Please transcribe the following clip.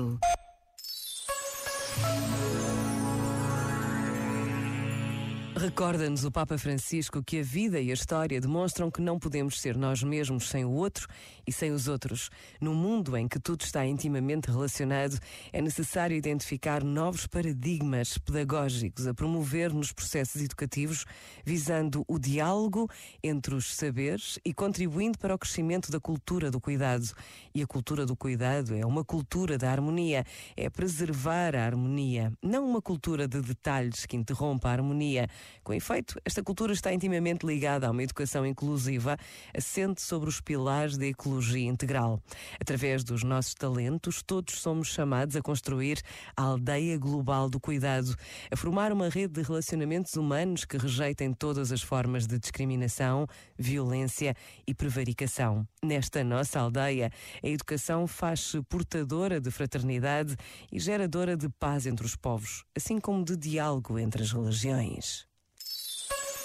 mundo. Recorda-nos o Papa Francisco que a vida e a história demonstram que não podemos ser nós mesmos sem o outro e sem os outros. No mundo em que tudo está intimamente relacionado, é necessário identificar novos paradigmas pedagógicos a promover nos processos educativos, visando o diálogo entre os saberes e contribuindo para o crescimento da cultura do cuidado. E a cultura do cuidado é uma cultura da harmonia, é preservar a harmonia, não uma cultura de detalhes que interrompa a harmonia com efeito, esta cultura está intimamente ligada a uma educação inclusiva, assente sobre os pilares da ecologia integral. Através dos nossos talentos, todos somos chamados a construir a aldeia global do cuidado, a formar uma rede de relacionamentos humanos que rejeitem todas as formas de discriminação, violência e prevaricação. Nesta nossa aldeia, a educação faz-se portadora de fraternidade e geradora de paz entre os povos, assim como de diálogo entre as religiões.